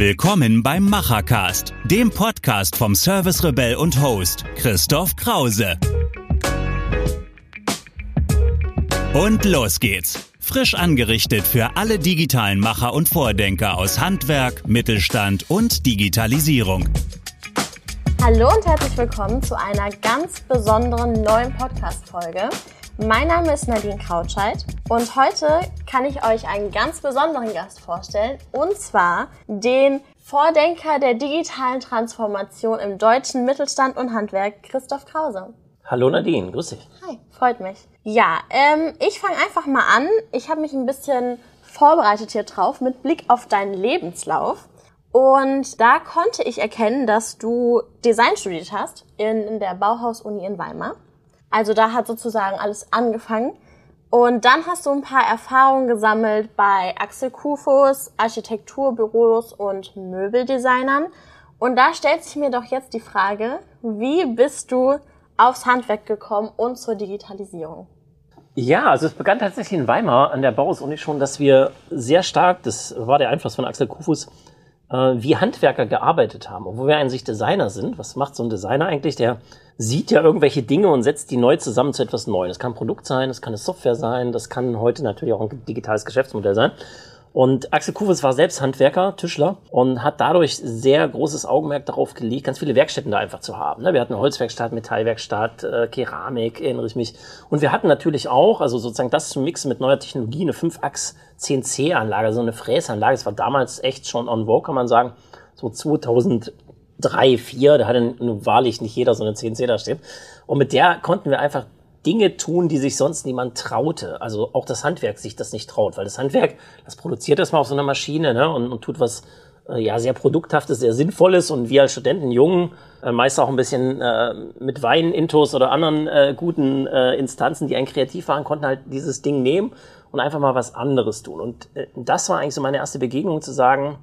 Willkommen beim Machercast, dem Podcast vom Service Rebell und Host Christoph Krause. Und los geht's. Frisch angerichtet für alle digitalen Macher und Vordenker aus Handwerk, Mittelstand und Digitalisierung. Hallo und herzlich willkommen zu einer ganz besonderen neuen Podcast-Folge. Mein Name ist Nadine Krautscheid und heute kann ich euch einen ganz besonderen Gast vorstellen und zwar den Vordenker der digitalen Transformation im deutschen Mittelstand und Handwerk, Christoph Krause. Hallo Nadine, grüß dich. Hi, freut mich. Ja, ähm, ich fange einfach mal an. Ich habe mich ein bisschen vorbereitet hier drauf mit Blick auf deinen Lebenslauf. Und da konnte ich erkennen, dass du Design studiert hast in, in der Bauhaus-Uni in Weimar. Also da hat sozusagen alles angefangen. Und dann hast du ein paar Erfahrungen gesammelt bei Axel Kufus, Architekturbüros und Möbeldesignern. Und da stellt sich mir doch jetzt die Frage, wie bist du aufs Handwerk gekommen und zur Digitalisierung? Ja, also es begann tatsächlich in Weimar an der Bauhaus-Uni schon, dass wir sehr stark, das war der Einfluss von Axel Kufus, äh, wie Handwerker gearbeitet haben, obwohl wir eigentlich Designer sind. Was macht so ein Designer eigentlich? Der sieht ja irgendwelche Dinge und setzt die neu zusammen zu etwas Neuem. Das kann ein Produkt sein, das kann eine Software sein, das kann heute natürlich auch ein digitales Geschäftsmodell sein. Und Axel Kufes war selbst Handwerker, Tischler und hat dadurch sehr großes Augenmerk darauf gelegt, ganz viele Werkstätten da einfach zu haben. Ne? Wir hatten Holzwerkstatt, Metallwerkstatt, äh, Keramik, erinnere ich mich. Und wir hatten natürlich auch, also sozusagen das zu mixen mit neuer Technologie, eine 5-Achs CNC-Anlage, so eine Fräsanlage. Das war damals echt schon on vogue, kann man sagen. So 2003, 2004, da hatte wahrlich nicht jeder so eine CNC da stehen. Und mit der konnten wir einfach Dinge tun, die sich sonst niemand traute. Also auch das Handwerk sich das nicht traut, weil das Handwerk, das produziert das mal auf so einer Maschine ne, und, und tut was äh, ja sehr produkthaftes, sehr sinnvolles und wir als Studenten, Jungen, äh, meist auch ein bisschen äh, mit Wein, Intos oder anderen äh, guten äh, Instanzen, die einen kreativ waren, konnten halt dieses Ding nehmen und einfach mal was anderes tun. Und äh, das war eigentlich so meine erste Begegnung zu sagen,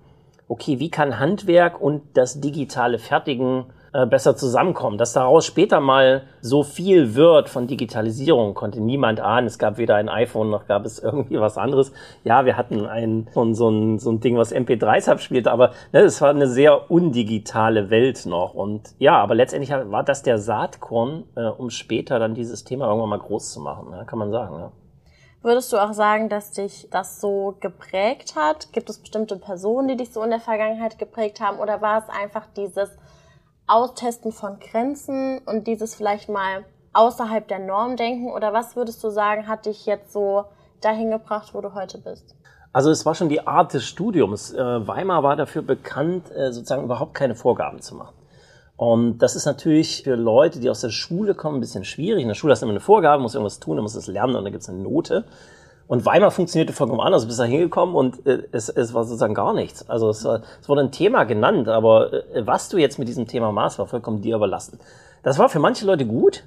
okay, wie kann Handwerk und das digitale Fertigen äh, besser zusammenkommen. Dass daraus später mal so viel wird von Digitalisierung, konnte niemand ahnen. Es gab weder ein iPhone noch gab es irgendwie was anderes. Ja, wir hatten ein so ein, so ein Ding, was MP3s abspielte, aber ne, es war eine sehr undigitale Welt noch. Und ja, aber letztendlich war das der Saatkorn, äh, um später dann dieses Thema irgendwann mal groß zu machen, ja, kann man sagen. Ja. Würdest du auch sagen, dass dich das so geprägt hat? Gibt es bestimmte Personen, die dich so in der Vergangenheit geprägt haben? Oder war es einfach dieses Austesten von Grenzen und dieses vielleicht mal außerhalb der Norm denken? Oder was würdest du sagen, hat dich jetzt so dahin gebracht, wo du heute bist? Also es war schon die Art des Studiums. Äh, Weimar war dafür bekannt, äh, sozusagen überhaupt keine Vorgaben zu machen. Und das ist natürlich für Leute, die aus der Schule kommen, ein bisschen schwierig. In der Schule hast du immer eine Vorgabe, musst irgendwas tun, dann musst du es lernen und dann gibt es eine Note. Und Weimar funktionierte vollkommen anders. Du bist da hingekommen und äh, es, es war sozusagen gar nichts. Also es, war, es wurde ein Thema genannt, aber äh, was du jetzt mit diesem Thema machst, war vollkommen dir überlassen. Das war für manche Leute gut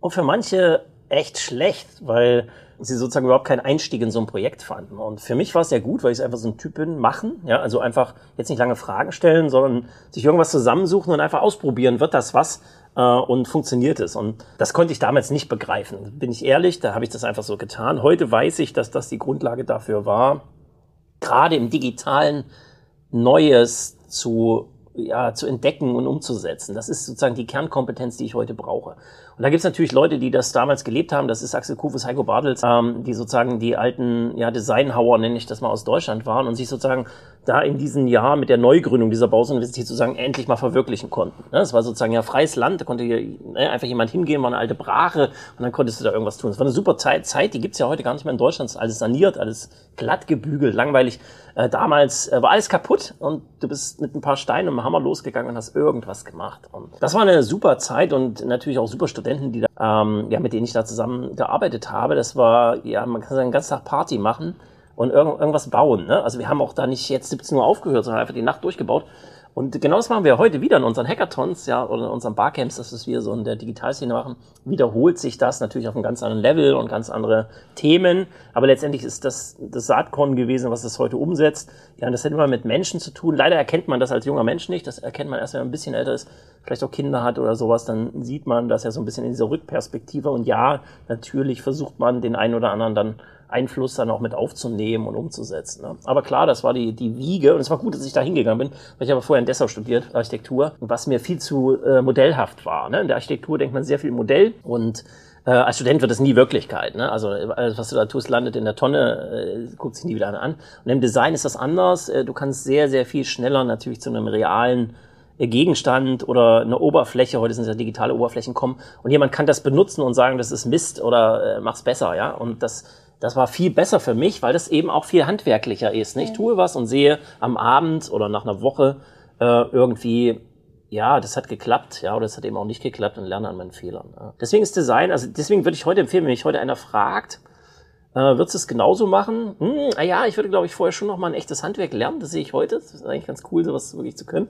und für manche echt schlecht, weil sie sozusagen überhaupt keinen Einstieg in so ein Projekt fanden. Und für mich war es sehr gut, weil ich einfach so ein Typ bin, machen, ja, also einfach jetzt nicht lange Fragen stellen, sondern sich irgendwas zusammensuchen und einfach ausprobieren, wird das was äh, und funktioniert es. Und das konnte ich damals nicht begreifen. Bin ich ehrlich, da habe ich das einfach so getan. Heute weiß ich, dass das die Grundlage dafür war, gerade im digitalen Neues zu ja, zu entdecken und umzusetzen. Das ist sozusagen die Kernkompetenz, die ich heute brauche. Und da gibt es natürlich Leute, die das damals gelebt haben. Das ist Axel Kufus, Heiko Bartels, ähm, die sozusagen die alten ja, Designhauer, nenne ich das mal, aus Deutschland waren und sich sozusagen da in diesem Jahr mit der Neugründung dieser Bauuniversität sozusagen endlich mal verwirklichen konnten. Ne? Es war sozusagen ja freies Land, da konnte hier, ne, einfach jemand hingehen, war eine alte Brache und dann konntest du da irgendwas tun. Es war eine super Zeit, Zeit die gibt's ja heute gar nicht mehr in Deutschland. Es ist alles saniert, alles glatt gebügelt, langweilig. Äh, damals äh, war alles kaputt und du bist mit ein paar Steinen und einem Hammer losgegangen und hast irgendwas gemacht. Und das war eine super Zeit und natürlich auch super Studenten, die da, ähm, ja, mit denen ich da zusammen gearbeitet habe. Das war, ja, man kann sagen, den ganzen Tag Party machen und irgend, irgendwas bauen. Ne? Also wir haben auch da nicht jetzt 17 Uhr aufgehört, sondern einfach die Nacht durchgebaut. Und genau das machen wir heute wieder in unseren Hackathons, ja, oder in unseren Barcamps, das ist wir so in der Digitalszene machen, wiederholt sich das natürlich auf einem ganz anderen Level und ganz andere Themen. Aber letztendlich ist das das Saatkorn gewesen, was es heute umsetzt. Ja, und das hat immer mit Menschen zu tun. Leider erkennt man das als junger Mensch nicht. Das erkennt man erst, wenn man ein bisschen älter ist, vielleicht auch Kinder hat oder sowas. Dann sieht man das ja so ein bisschen in dieser Rückperspektive. Und ja, natürlich versucht man den einen oder anderen dann Einfluss dann auch mit aufzunehmen und umzusetzen. Ne? Aber klar, das war die, die Wiege und es war gut, dass ich da hingegangen bin, weil ich habe vorher in Dessau studiert, Architektur, was mir viel zu äh, modellhaft war. Ne? In der Architektur denkt man sehr viel Modell und äh, als Student wird das nie Wirklichkeit. Ne? Also alles, was du da tust, landet in der Tonne, äh, guckt sich nie wieder an. Und im Design ist das anders. Äh, du kannst sehr, sehr viel schneller natürlich zu einem realen äh, Gegenstand oder eine Oberfläche, heute sind es ja digitale Oberflächen kommen und jemand kann das benutzen und sagen, das ist Mist oder äh, mach's besser, ja. Und das, das war viel besser für mich, weil das eben auch viel handwerklicher ist. Ne? Ich tue was und sehe am Abend oder nach einer Woche äh, irgendwie ja, das hat geklappt, ja, oder das hat eben auch nicht geklappt und lerne an meinen Fehlern. Ja. Deswegen ist Design, also deswegen würde ich heute empfehlen, wenn mich heute einer fragt, äh, würdest du es genauso machen? Hm, ah ja, ich würde, glaube ich, vorher schon noch mal ein echtes Handwerk lernen, das sehe ich heute. Das ist eigentlich ganz cool, sowas wirklich zu können.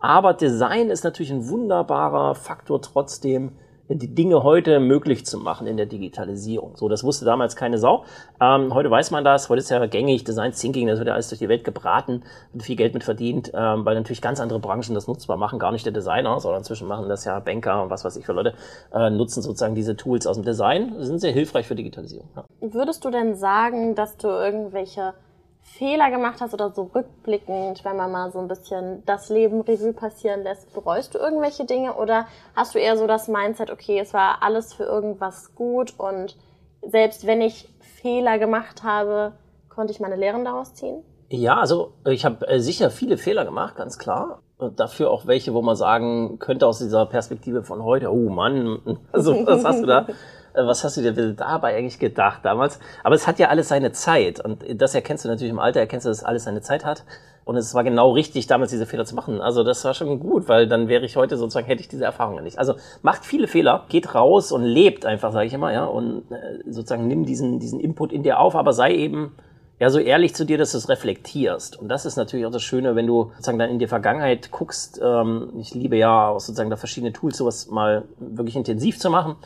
Aber Design ist natürlich ein wunderbarer Faktor trotzdem, die Dinge heute möglich zu machen in der Digitalisierung. So, das wusste damals keine Sau. Ähm, heute weiß man das. Heute ist ja gängig Design Thinking, das wird ja alles durch die Welt gebraten, wird viel Geld mit verdient, ähm, weil natürlich ganz andere Branchen das nutzbar machen. Gar nicht der Designer, sondern inzwischen machen das ja Banker und was weiß ich für Leute, äh, nutzen sozusagen diese Tools aus dem Design, sind sehr hilfreich für Digitalisierung. Ja. Würdest du denn sagen, dass du irgendwelche Fehler gemacht hast oder so rückblickend, wenn man mal so ein bisschen das Leben Revue passieren lässt, bereust du irgendwelche Dinge oder hast du eher so das Mindset, okay, es war alles für irgendwas gut und selbst wenn ich Fehler gemacht habe, konnte ich meine Lehren daraus ziehen? Ja, also ich habe äh, sicher viele Fehler gemacht, ganz klar. Und dafür auch welche, wo man sagen könnte aus dieser Perspektive von heute, oh Mann, also was hast du da was hast du dir dabei eigentlich gedacht damals? Aber es hat ja alles seine Zeit und das erkennst du natürlich im Alter, erkennst du, dass alles seine Zeit hat. Und es war genau richtig, damals diese Fehler zu machen. Also das war schon gut, weil dann wäre ich heute sozusagen, hätte ich diese Erfahrungen nicht. Also macht viele Fehler, geht raus und lebt einfach, sage ich immer, ja, und äh, sozusagen nimm diesen, diesen Input in dir auf, aber sei eben ja so ehrlich zu dir, dass du es reflektierst. Und das ist natürlich auch das Schöne, wenn du sozusagen dann in die Vergangenheit guckst. Ähm, ich liebe ja auch sozusagen da verschiedene Tools, sowas mal wirklich intensiv zu machen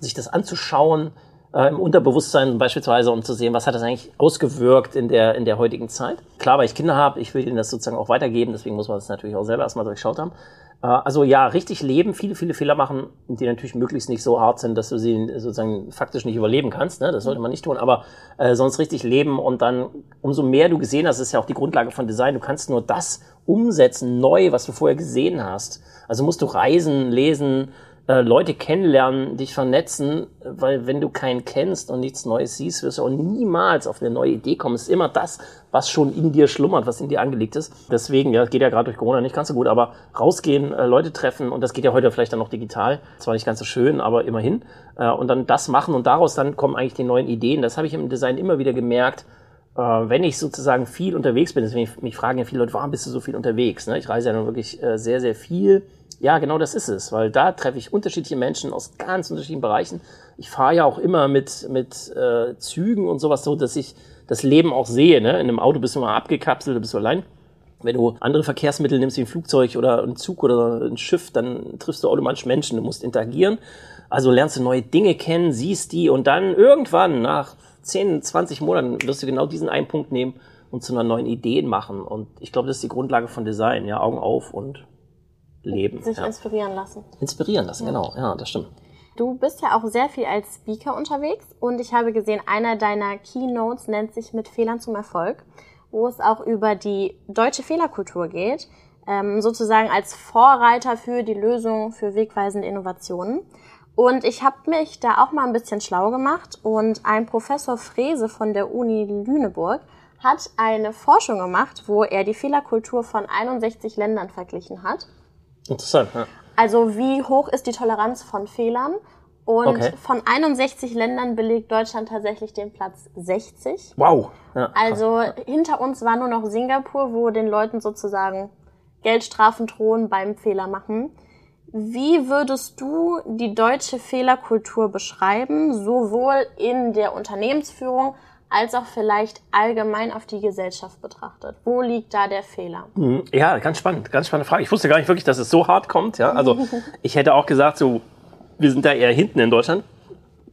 sich das anzuschauen, äh, im Unterbewusstsein beispielsweise, um zu sehen, was hat das eigentlich ausgewirkt in der, in der heutigen Zeit. Klar, weil ich Kinder habe, ich will ihnen das sozusagen auch weitergeben, deswegen muss man das natürlich auch selber erstmal durchschaut haben. Äh, also ja, richtig leben, viele, viele Fehler machen, die natürlich möglichst nicht so hart sind, dass du sie sozusagen faktisch nicht überleben kannst. Ne? Das sollte man nicht tun, aber äh, sonst richtig leben und dann, umso mehr du gesehen hast, ist ja auch die Grundlage von Design, du kannst nur das umsetzen, neu, was du vorher gesehen hast. Also musst du reisen, lesen, äh, Leute kennenlernen, dich vernetzen, weil wenn du keinen kennst und nichts Neues siehst, wirst du auch niemals auf eine neue Idee kommen. Es ist immer das, was schon in dir schlummert, was in dir angelegt ist. Deswegen, ja, geht ja gerade durch Corona nicht ganz so gut, aber rausgehen, äh, Leute treffen und das geht ja heute vielleicht dann noch digital. Zwar nicht ganz so schön, aber immerhin. Äh, und dann das machen und daraus dann kommen eigentlich die neuen Ideen. Das habe ich im Design immer wieder gemerkt wenn ich sozusagen viel unterwegs bin, deswegen mich fragen ja viele Leute, warum bist du so viel unterwegs? Ne? Ich reise ja nun wirklich sehr, sehr viel ja, genau das ist es, weil da treffe ich unterschiedliche Menschen aus ganz unterschiedlichen Bereichen. Ich fahre ja auch immer mit, mit äh, Zügen und sowas so, dass ich das Leben auch sehe. Ne? In einem Auto bist du mal abgekapselt, bist du allein. Wenn du andere Verkehrsmittel nimmst, wie ein Flugzeug oder ein Zug oder ein Schiff, dann triffst du automatisch Menschen, du musst interagieren. Also lernst du neue Dinge kennen, siehst die und dann irgendwann nach 10, 20 Monaten wirst du genau diesen einen Punkt nehmen und zu einer neuen Idee machen. Und ich glaube, das ist die Grundlage von Design, ja, Augen auf und leben. Sich ja. inspirieren lassen. Inspirieren lassen, ja. genau. Ja, das stimmt. Du bist ja auch sehr viel als Speaker unterwegs und ich habe gesehen, einer deiner Keynotes nennt sich mit Fehlern zum Erfolg, wo es auch über die deutsche Fehlerkultur geht, ähm, sozusagen als Vorreiter für die Lösung für wegweisende Innovationen. Und ich habe mich da auch mal ein bisschen schlau gemacht und ein Professor Frese von der Uni Lüneburg hat eine Forschung gemacht, wo er die Fehlerkultur von 61 Ländern verglichen hat. Interessant, ja. Also wie hoch ist die Toleranz von Fehlern? Und okay. von 61 Ländern belegt Deutschland tatsächlich den Platz 60. Wow. Ja, also hinter uns war nur noch Singapur, wo den Leuten sozusagen Geldstrafen drohen beim Fehler machen. Wie würdest du die deutsche Fehlerkultur beschreiben, sowohl in der Unternehmensführung als auch vielleicht allgemein auf die Gesellschaft betrachtet? Wo liegt da der Fehler? Mhm. Ja, ganz spannend, ganz spannende Frage. Ich wusste gar nicht wirklich, dass es so hart kommt. Ja, also ich hätte auch gesagt, so wir sind da eher hinten in Deutschland.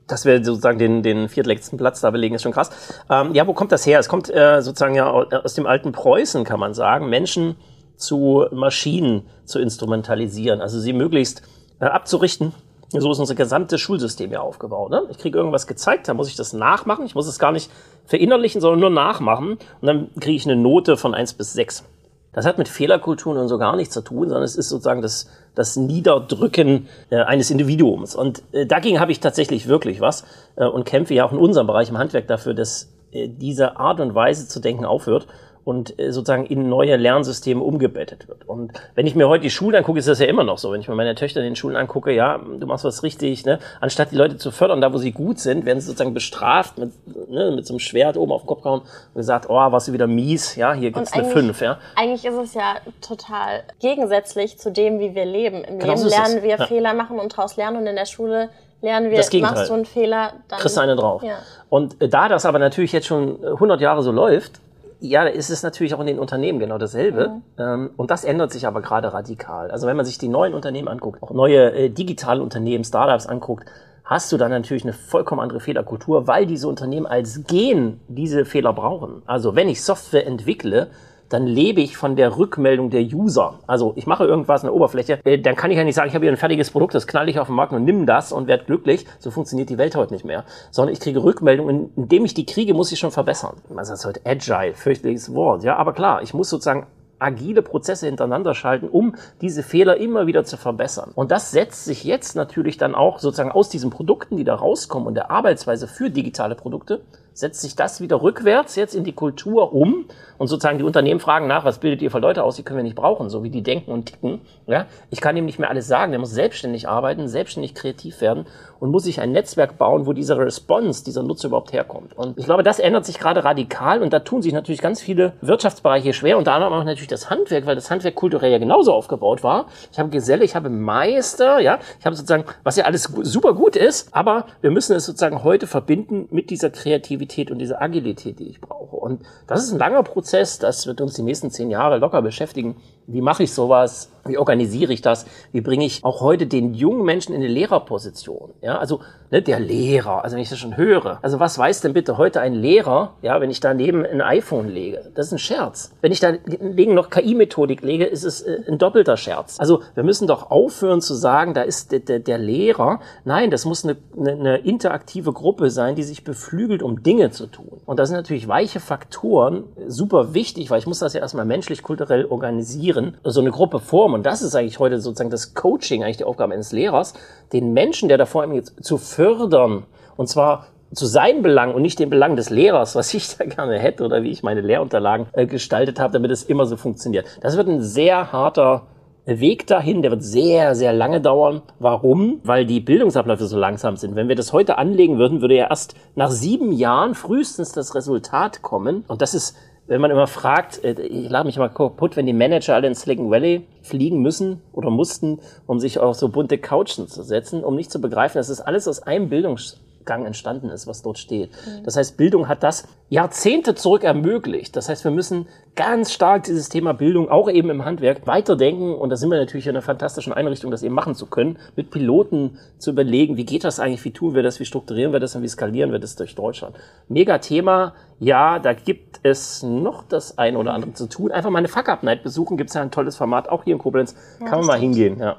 Dass wir sozusagen den, den viertletzten Platz da belegen, ist schon krass. Ähm, ja, wo kommt das her? Es kommt äh, sozusagen ja aus dem alten Preußen, kann man sagen, Menschen zu Maschinen zu instrumentalisieren, also sie möglichst äh, abzurichten So ist unser gesamtes Schulsystem ja aufgebaut. Ne? Ich kriege irgendwas gezeigt, dann muss ich das nachmachen. Ich muss es gar nicht verinnerlichen, sondern nur nachmachen. Und dann kriege ich eine Note von eins bis sechs. Das hat mit Fehlerkulturen und so gar nichts zu tun, sondern es ist sozusagen das, das Niederdrücken äh, eines Individuums. Und äh, dagegen habe ich tatsächlich wirklich was äh, und kämpfe ja auch in unserem Bereich im Handwerk dafür, dass äh, diese Art und Weise zu denken aufhört und äh, sozusagen in neue Lernsysteme umgebettet wird. Und wenn ich mir heute die Schulen angucke, ist das ja immer noch so. Wenn ich mir meine Töchter in den Schulen angucke, ja, du machst was richtig, ne? Anstatt die Leute zu fördern, da wo sie gut sind, werden sie sozusagen bestraft mit, ne, mit so einem Schwert oben auf den Kopf gehauen und gesagt, oh, warst du wieder mies, ja, hier gibt's eine 5, ja. Eigentlich ist es ja total gegensätzlich zu dem, wie wir leben. Im genau Leben lernen wir ja. Fehler machen und daraus lernen und in der Schule lernen wir, das machst du einen Fehler, dann kriegst du eine drauf. Ja. Und äh, da das aber natürlich jetzt schon 100 Jahre so läuft, ja, ist es natürlich auch in den Unternehmen genau dasselbe. Mhm. Ähm, und das ändert sich aber gerade radikal. Also wenn man sich die neuen Unternehmen anguckt, auch neue äh, digitale Unternehmen, Startups anguckt, hast du dann natürlich eine vollkommen andere Fehlerkultur, weil diese Unternehmen als Gen diese Fehler brauchen. Also wenn ich Software entwickle, dann lebe ich von der Rückmeldung der User. Also ich mache irgendwas in der Oberfläche, äh, dann kann ich ja nicht sagen, ich habe hier ein fertiges Produkt, das knall ich auf den Markt und nimm das und werde glücklich. So funktioniert die Welt heute nicht mehr. Sondern ich kriege Rückmeldungen, indem ich die kriege, muss ich schon verbessern. Man sagt heute Agile, fürchterliches Wort. Ja, aber klar, ich muss sozusagen agile Prozesse hintereinander schalten, um diese Fehler immer wieder zu verbessern. Und das setzt sich jetzt natürlich dann auch sozusagen aus diesen Produkten, die da rauskommen und der Arbeitsweise für digitale Produkte, setzt sich das wieder rückwärts jetzt in die Kultur um und sozusagen die Unternehmen fragen nach, was bildet ihr für Leute aus, die können wir nicht brauchen, so wie die denken und ticken. Ja? Ich kann ihm nicht mehr alles sagen, der muss selbstständig arbeiten, selbstständig kreativ werden und muss sich ein Netzwerk bauen, wo dieser Response, dieser Nutzer überhaupt herkommt. Und ich glaube, das ändert sich gerade radikal und da tun sich natürlich ganz viele Wirtschaftsbereiche schwer, unter anderem auch natürlich das Handwerk, weil das Handwerk kulturell ja genauso aufgebaut war. Ich habe Geselle, ich habe Meister, ja, ich habe sozusagen, was ja alles super gut ist, aber wir müssen es sozusagen heute verbinden mit dieser Kreativität Kreativität und diese Agilität, die ich brauche. Und das ist ein langer Prozess, das wird uns die nächsten zehn Jahre locker beschäftigen. Wie mache ich sowas? Wie organisiere ich das? Wie bringe ich auch heute den jungen Menschen in eine Lehrerposition? Ja, also ne, der Lehrer, also wenn ich das schon höre. Also was weiß denn bitte heute ein Lehrer, ja, wenn ich daneben ein iPhone lege? Das ist ein Scherz. Wenn ich daneben noch KI-Methodik lege, ist es äh, ein doppelter Scherz. Also wir müssen doch aufhören zu sagen, da ist der, der, der Lehrer. Nein, das muss eine, eine, eine interaktive Gruppe sein, die sich beflügelt, um Dinge zu tun. Und das sind natürlich weiche Faktoren, super wichtig, weil ich muss das ja erstmal menschlich, kulturell organisieren, so eine Gruppe formen. Und das ist eigentlich heute sozusagen das Coaching, eigentlich die Aufgabe eines Lehrers, den Menschen, der da vor ihm jetzt zu fördern. Und zwar zu seinem Belang und nicht dem Belang des Lehrers, was ich da gerne hätte oder wie ich meine Lehrunterlagen äh, gestaltet habe, damit es immer so funktioniert. Das wird ein sehr harter Weg dahin, der wird sehr, sehr lange dauern. Warum? Weil die Bildungsabläufe so langsam sind. Wenn wir das heute anlegen würden, würde ja erst nach sieben Jahren frühestens das Resultat kommen. Und das ist, wenn man immer fragt, äh, ich lade mich immer kaputt, wenn die Manager alle in Silicon Valley fliegen müssen oder mussten, um sich auf so bunte Couchen zu setzen, um nicht zu begreifen, das ist alles aus einem Bildungs Gang entstanden ist, was dort steht. Mhm. Das heißt, Bildung hat das Jahrzehnte zurück ermöglicht. Das heißt, wir müssen ganz stark dieses Thema Bildung auch eben im Handwerk weiterdenken. Und da sind wir natürlich in einer fantastischen Einrichtung, das eben machen zu können, mit Piloten zu überlegen, wie geht das eigentlich, wie tun wir das, wie strukturieren wir das und wie skalieren wir das durch Deutschland. Mega Thema. Ja, da gibt es noch das ein oder andere zu tun. Einfach mal eine Fuck-Up-Night besuchen. Gibt es ja ein tolles Format, auch hier in Koblenz. Ja, Kann man mal hingehen. Ja.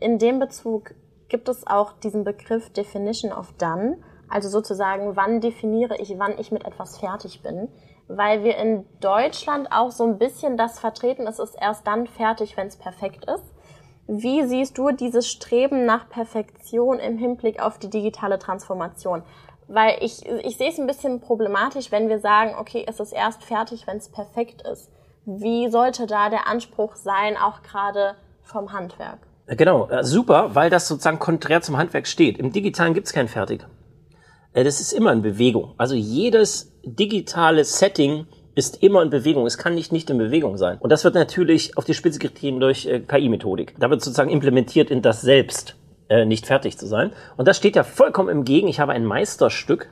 In dem Bezug gibt es auch diesen Begriff Definition of Done. Also sozusagen, wann definiere ich, wann ich mit etwas fertig bin. Weil wir in Deutschland auch so ein bisschen das vertreten, es ist erst dann fertig, wenn es perfekt ist. Wie siehst du dieses Streben nach Perfektion im Hinblick auf die digitale Transformation? Weil ich, ich sehe es ein bisschen problematisch, wenn wir sagen, okay, es ist erst fertig, wenn es perfekt ist. Wie sollte da der Anspruch sein, auch gerade vom Handwerk? Genau, äh, super, weil das sozusagen konträr zum Handwerk steht. Im Digitalen gibt es kein Fertig. Äh, das ist immer in Bewegung. Also jedes digitale Setting ist immer in Bewegung. Es kann nicht nicht in Bewegung sein. Und das wird natürlich auf die Spitze getrieben durch äh, KI-Methodik. Da wird sozusagen implementiert in das Selbst, nicht fertig zu sein. Und das steht ja vollkommen im Gegen. Ich habe ein Meisterstück,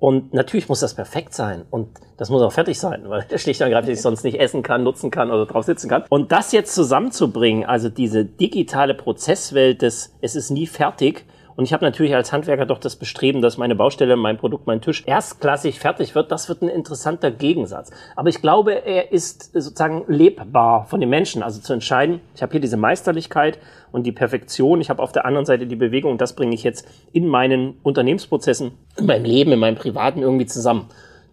und natürlich muss das perfekt sein und das muss auch fertig sein, weil der schlicht und ergreifend ich sonst nicht essen kann, nutzen kann oder drauf sitzen kann. Und das jetzt zusammenzubringen, also diese digitale Prozesswelt des, es ist nie fertig Und ich habe natürlich als Handwerker doch das Bestreben, dass meine Baustelle, mein Produkt, mein Tisch erstklassig fertig wird. Das wird ein interessanter Gegensatz. Aber ich glaube, er ist sozusagen lebbar von den Menschen. Also zu entscheiden, ich habe hier diese Meisterlichkeit und die Perfektion. Ich habe auf der anderen Seite die Bewegung das bringe ich jetzt in meinen Unternehmensprozessen, in meinem Leben, in meinem Privaten irgendwie zusammen.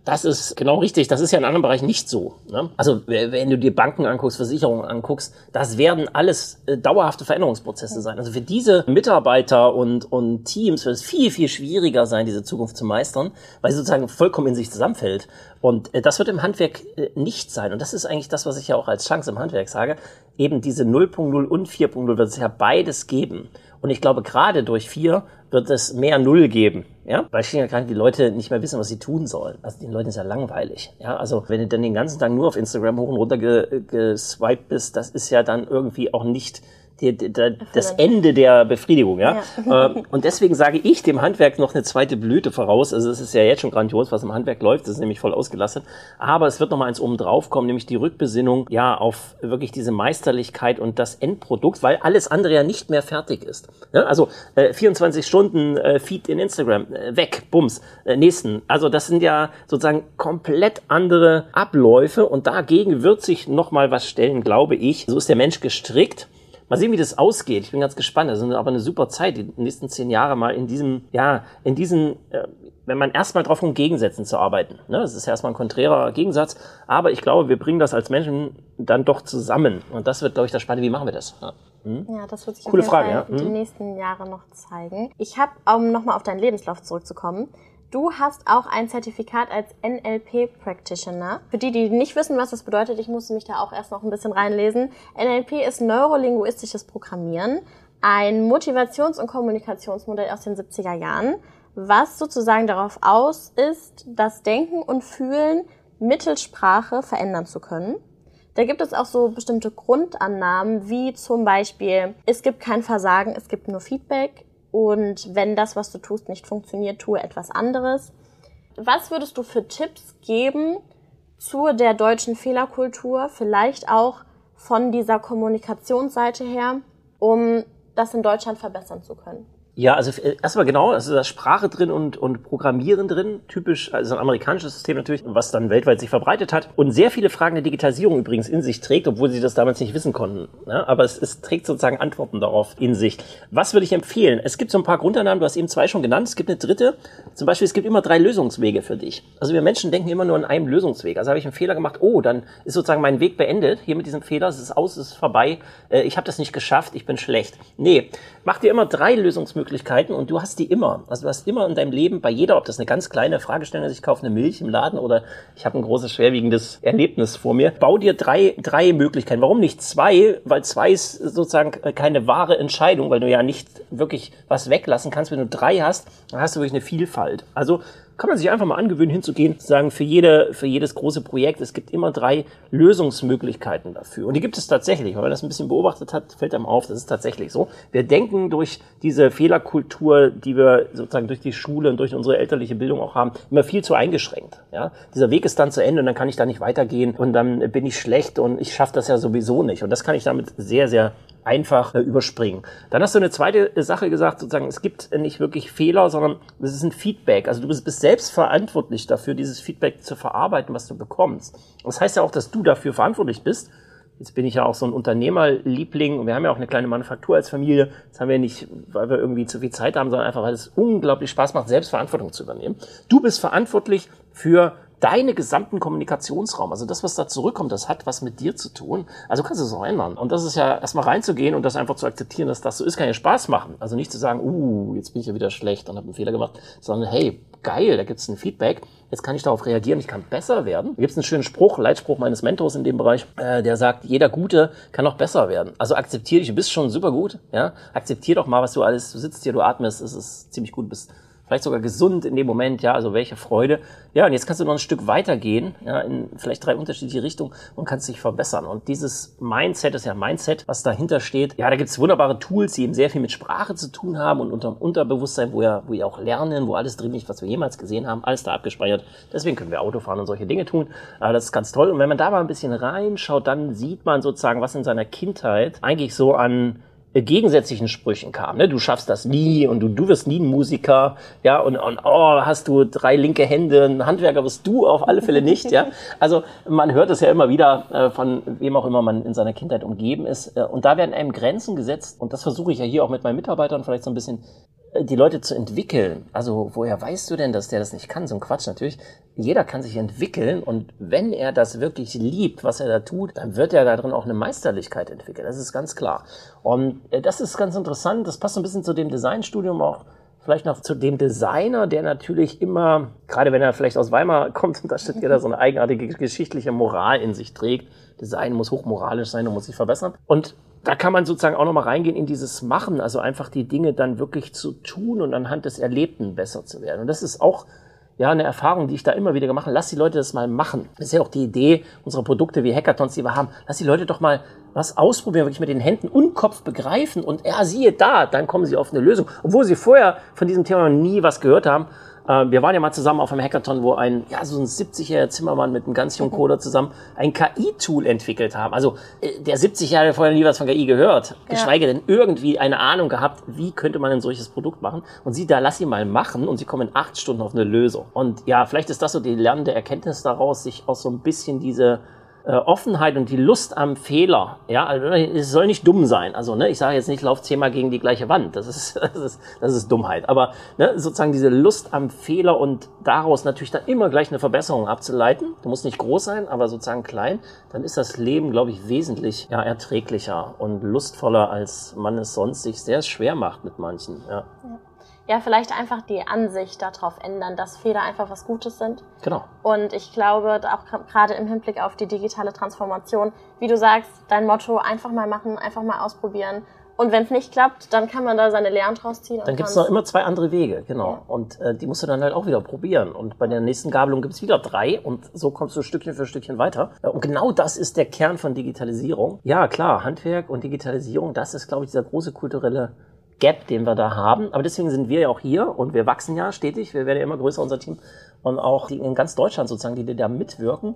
Das ist genau richtig. Das ist ja in anderen Bereichen nicht so. Ne? Also wenn du dir Banken anguckst, Versicherungen anguckst, das werden alles äh, dauerhafte Veränderungsprozesse sein. Also für diese Mitarbeiter und, und Teams wird es viel, viel schwieriger sein, diese Zukunft zu meistern, weil sie sozusagen vollkommen in sich zusammenfällt. Und äh, das wird im Handwerk äh, nicht sein. Und das ist eigentlich das, was ich ja auch als Chance im Handwerk sage. Eben diese 0.0 und 4.0 wird es ja beides geben. Und ich glaube, gerade durch 4 wird es mehr Null geben. Ja, weil schlicht die Leute nicht mehr wissen, was sie tun sollen. Also den Leuten ist ja langweilig. Ja, also wenn du dann den ganzen Tag nur auf Instagram hoch und runter geswiped bist, das ist ja dann irgendwie auch nicht die, die, die, das Ende der Befriedigung, ja. ja. Ähm, und deswegen sage ich dem Handwerk noch eine zweite Blüte voraus. Also es ist ja jetzt schon grandios, was im Handwerk läuft. Das ist nämlich voll ausgelastet. Aber es wird noch mal eins oben drauf kommen, nämlich die Rückbesinnung, ja, auf wirklich diese Meisterlichkeit und das Endprodukt, weil alles andere ja nicht mehr fertig ist. Ja, also äh, 24 Stunden äh, Feed in Instagram, äh, weg, bums, äh, nächsten. Also das sind ja sozusagen komplett andere Abläufe und dagegen wird sich noch mal was stellen, glaube ich. So ist der Mensch gestrickt. Mal sehen, wie das ausgeht. Ich bin ganz gespannt. Das ist aber eine super Zeit, die nächsten zehn Jahre mal in diesem, ja, in diesen, äh, wenn man erstmal drauf um Gegensätzen zu arbeiten. Ne? Das ist erstmal ein konträrer Gegensatz. Aber ich glaube, wir bringen das als Menschen dann doch zusammen. Und das wird, glaube ich, das Spannende. Wie machen wir das? Ja. Hm? Ja, das wird sich Coole Frage, ja. die hm? nächsten Jahre noch zeigen. Ich habe, um nochmal auf deinen Lebenslauf zurückzukommen, Du hast auch ein Zertifikat als NLP Practitioner. Für die, die nicht wissen, was das bedeutet, ich musste mich da auch erst noch ein bisschen reinlesen. NLP ist neurolinguistisches Programmieren, ein Motivations- und Kommunikationsmodell aus den 70er Jahren, was sozusagen darauf aus ist, das Denken und Fühlen mittels Sprache verändern zu können. Da gibt es auch so bestimmte Grundannahmen, wie zum Beispiel, es gibt kein Versagen, es gibt nur Feedback. Und wenn das, was du tust, nicht funktioniert, tue etwas anderes. Was würdest du für Tipps geben zu der deutschen Fehlerkultur, vielleicht auch von dieser Kommunikationsseite her, um das in Deutschland verbessern zu können? Ja, also äh, erstmal genau, also da ist Sprache drin und, und Programmieren drin, typisch, also ein amerikanisches System natürlich, was dann weltweit sich verbreitet hat und sehr viele Fragen der Digitalisierung übrigens in sich trägt, obwohl sie das damals nicht wissen konnten. Ja, aber es, es trägt sozusagen Antworten darauf in sich. Was würde ich empfehlen? Es gibt so ein paar Grundannahmen, du hast eben zwei schon genannt, es gibt eine dritte, zum Beispiel es gibt immer drei Lösungswege für dich. Also wir Menschen denken immer nur an einem Lösungsweg. Also habe ich einen Fehler gemacht, oh, dann ist sozusagen mein Weg beendet, hier mit diesem Fehler, es ist aus, es ist vorbei, äh, ich habe das nicht geschafft, ich bin schlecht. Nee, mach dir immer drei Lösungsmöglichkeiten Möglichkeiten und du hast die immer. Also du hast immer in deinem Leben bei jeder, ob das eine ganz kleine Fragestellung ist, ich kaufe eine Milch im Laden oder ich habe ein großes, schwerwiegendes Erlebnis vor mir. Bau dir drei, drei Möglichkeiten. Warum nicht zwei? Weil zwei ist sozusagen keine wahre Entscheidung, weil du ja nicht wirklich was weglassen kannst. Wenn du drei hast, dann hast du wirklich eine Vielfalt. Also kann man sich einfach mal angewöhnen, hinzugehen, zu sagen, für, jede, für jedes große Projekt, es gibt immer drei Lösungsmöglichkeiten dafür. Und die gibt es tatsächlich. Wenn man das ein bisschen beobachtet hat, fällt einem auf, das ist tatsächlich so. Wir denken durch diese Fehlerkultur, die wir sozusagen durch die Schule und durch unsere elterliche Bildung auch haben, immer viel zu eingeschränkt. Ja? Dieser Weg ist dann zu Ende und dann kann ich da nicht weitergehen und dann bin ich schlecht und ich schaffe das ja sowieso nicht. Und das kann ich damit sehr, sehr einfach äh, überspringen. Dann hast du eine zweite Sache gesagt, sozusagen, es gibt nicht wirklich Fehler, sondern es ist ein Feedback. Also du bist, bist selbst verantwortlich dafür, dieses Feedback zu verarbeiten, was du bekommst. Das heißt ja auch, dass du dafür verantwortlich bist. Jetzt bin ich ja auch so ein Unternehmerliebling und wir haben ja auch eine kleine Manufaktur als Familie. Das haben wir nicht, weil wir irgendwie zu viel Zeit haben, sondern einfach, weil es unglaublich Spaß macht, selbst Verantwortung zu übernehmen. Du bist verantwortlich für deine gesamten Kommunikationsraum, also das, was da zurückkommt, das hat was mit dir zu tun. Also kannst du es auch ändern. Und das ist ja erstmal reinzugehen und das einfach zu akzeptieren, dass das so ist, kann ja Spaß machen. Also nicht zu sagen, uh, jetzt bin ich ja wieder schlecht und habe einen Fehler gemacht, sondern hey, geil, da gibt es ein Feedback, jetzt kann ich darauf reagieren, ich kann besser werden. Da gibt es einen schönen Spruch, Leitspruch meines Mentors in dem Bereich, äh, der sagt, jeder Gute kann auch besser werden. Also akzeptiere dich, du bist schon super gut, ja, akzeptier doch mal, was du alles, du sitzt hier, du atmest, es ist ziemlich gut, bist vielleicht sogar gesund in dem Moment, ja, also welche Freude. Ja, und jetzt kannst du noch ein Stück weitergehen, ja, in vielleicht drei unterschiedliche Richtungen und kannst dich verbessern. Und dieses Mindset ist ja Mindset, was dahinter steht. Ja, da gibt's wunderbare Tools, die eben sehr viel mit Sprache zu tun haben und unterm Unterbewusstsein, wo ja, wo wir auch lernen, wo alles drin liegt, was wir jemals gesehen haben, alles da abgespeichert. Deswegen können wir Auto fahren und solche Dinge tun. Aber das ist ganz toll. Und wenn man da mal ein bisschen reinschaut, dann sieht man sozusagen, was in seiner Kindheit eigentlich so an gegensätzlichen Sprüchen kam. Ne? Du schaffst das nie und du, du wirst nie ein Musiker, ja, und, und oh, hast du drei linke Hände, ein Handwerker wirst du auf alle Fälle nicht, ja. Also man hört es ja immer wieder äh, von wem auch immer man in seiner Kindheit umgeben ist. Äh, und da werden einem Grenzen gesetzt und das versuche ich ja hier auch mit meinen Mitarbeitern vielleicht so ein bisschen die Leute zu entwickeln. Also woher weißt du denn, dass der das nicht kann? So ein Quatsch natürlich. Jeder kann sich entwickeln und wenn er das wirklich liebt, was er da tut, dann wird er da drin auch eine Meisterlichkeit entwickeln. Das ist ganz klar. Und äh, das ist ganz interessant. Das passt ein bisschen zu dem Designstudium auch. Vielleicht noch zu dem Designer, der natürlich immer, gerade wenn er vielleicht aus Weimar kommt da steht ja da so eine eigenartige geschichtliche Moral in sich trägt. Design muss hochmoralisch sein und muss sich verbessern. Und da kann man sozusagen auch nochmal reingehen in dieses Machen, also einfach die Dinge dann wirklich zu tun und anhand des Erlebten besser zu werden. Und das ist auch ja, eine Erfahrung, die ich da immer wieder gemacht habe. Lass die Leute das mal machen. Das ist ja auch die Idee unserer Produkte wie Hackathons, die wir haben. Lass die Leute doch mal was ausprobieren, wirklich mit den Händen und Kopf begreifen und ja, siehe da, dann kommen sie auf eine Lösung. Obwohl sie vorher von diesem Thema nie was gehört haben äh, wir waren ja mal zusammen auf einem Hackathon, wo ein, ja, so ein 70-jähriger Zimmermann mit einem ganz jungen Coder zusammen ein KI-Tool entwickelt haben. Also äh, der 70-Jährige vorher nie was von KI gehört, geschweige ja. denn irgendwie eine Ahnung gehabt, wie könnte man ein solches Produkt machen. Und sie da, lass sie mal machen und sie kommen in acht Stunden auf eine Lösung. Und ja, vielleicht ist das so die lernende Erkenntnis daraus, sich auch so ein bisschen diese äh, Offenheit und die Lust am Fehler, ja, also es soll nicht dumm sein. Also, ne, ich sage jetzt nicht, lauf zehnmal gegen die gleiche Wand. Das ist, das ist, das ist Dummheit. Aber ne, sozusagen diese Lust am Fehler und daraus natürlich dann immer gleich eine Verbesserung abzuleiten. Du musst nicht groß sein, aber sozusagen klein. Dann ist das Leben, glaube ich, wesentlich ja, erträglicher und lustvoller, als man es sonst sich sehr schwer macht mit manchen. Ja. ja ja, vielleicht einfach die Ansicht darauf ändern, dass Fehler einfach was Gutes sind. Genau. Und ich glaube, auch gerade im Hinblick auf die digitale Transformation, wie du sagst, dein Motto einfach mal machen, einfach mal ausprobieren. Und wenn es nicht klappt, dann kann man da seine Lehren draus ziehen. Dann gibt es noch immer zwei andere Wege, genau. Ja. Und äh, die musst du dann halt auch wieder probieren. Und bei der nächsten Gabelung gibt es wieder drei und so kommst du Stückchen für Stückchen weiter. Äh, und genau das ist der Kern von Digitalisierung. Ja, klar, Handwerk und Digitalisierung, das ist, glaube ich, dieser große kulturelle Gap, den wir da haben. Aber deswegen sind wir ja auch hier und wir wachsen ja stetig. Wir werden ja immer größer, unser Team. Und auch in ganz Deutschland sozusagen, die da mitwirken.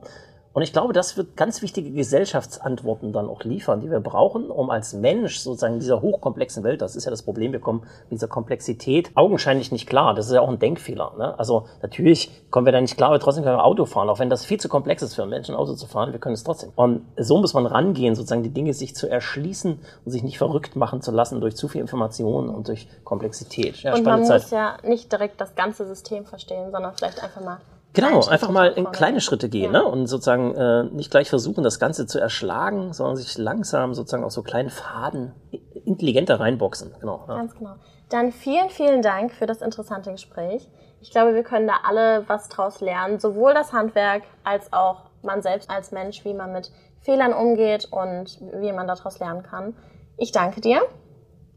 Und ich glaube, das wird ganz wichtige Gesellschaftsantworten dann auch liefern, die wir brauchen, um als Mensch sozusagen in dieser hochkomplexen Welt, das ist ja das Problem, wir kommen mit dieser Komplexität augenscheinlich nicht klar. Das ist ja auch ein Denkfehler. Ne? Also natürlich kommen wir da nicht klar, aber trotzdem können wir Auto fahren, auch wenn das viel zu komplex ist für einen Menschen, Auto zu fahren, wir können es trotzdem. Und so muss man rangehen, sozusagen die Dinge sich zu erschließen und sich nicht verrückt machen zu lassen durch zu viel Information und durch Komplexität. Ja, und man Zeit. muss ja nicht direkt das ganze System verstehen, sondern vielleicht einfach mal Genau, einfach mal in kleine Schritte gehen ja. ne? und sozusagen äh, nicht gleich versuchen, das Ganze zu erschlagen, sondern sich langsam sozusagen auf so kleine Faden intelligenter reinboxen. Genau, ja. Ganz genau. Dann vielen, vielen Dank für das interessante Gespräch. Ich glaube, wir können da alle was draus lernen, sowohl das Handwerk als auch man selbst als Mensch, wie man mit Fehlern umgeht und wie man daraus lernen kann. Ich danke dir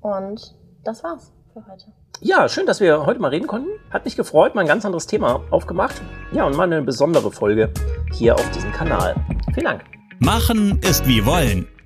und das war's für heute. Ja, schön, dass wir heute mal reden konnten. Hat mich gefreut, mal ein ganz anderes Thema aufgemacht. Ja, und mal eine besondere Folge hier auf diesem Kanal. Vielen Dank. Machen ist wie wollen,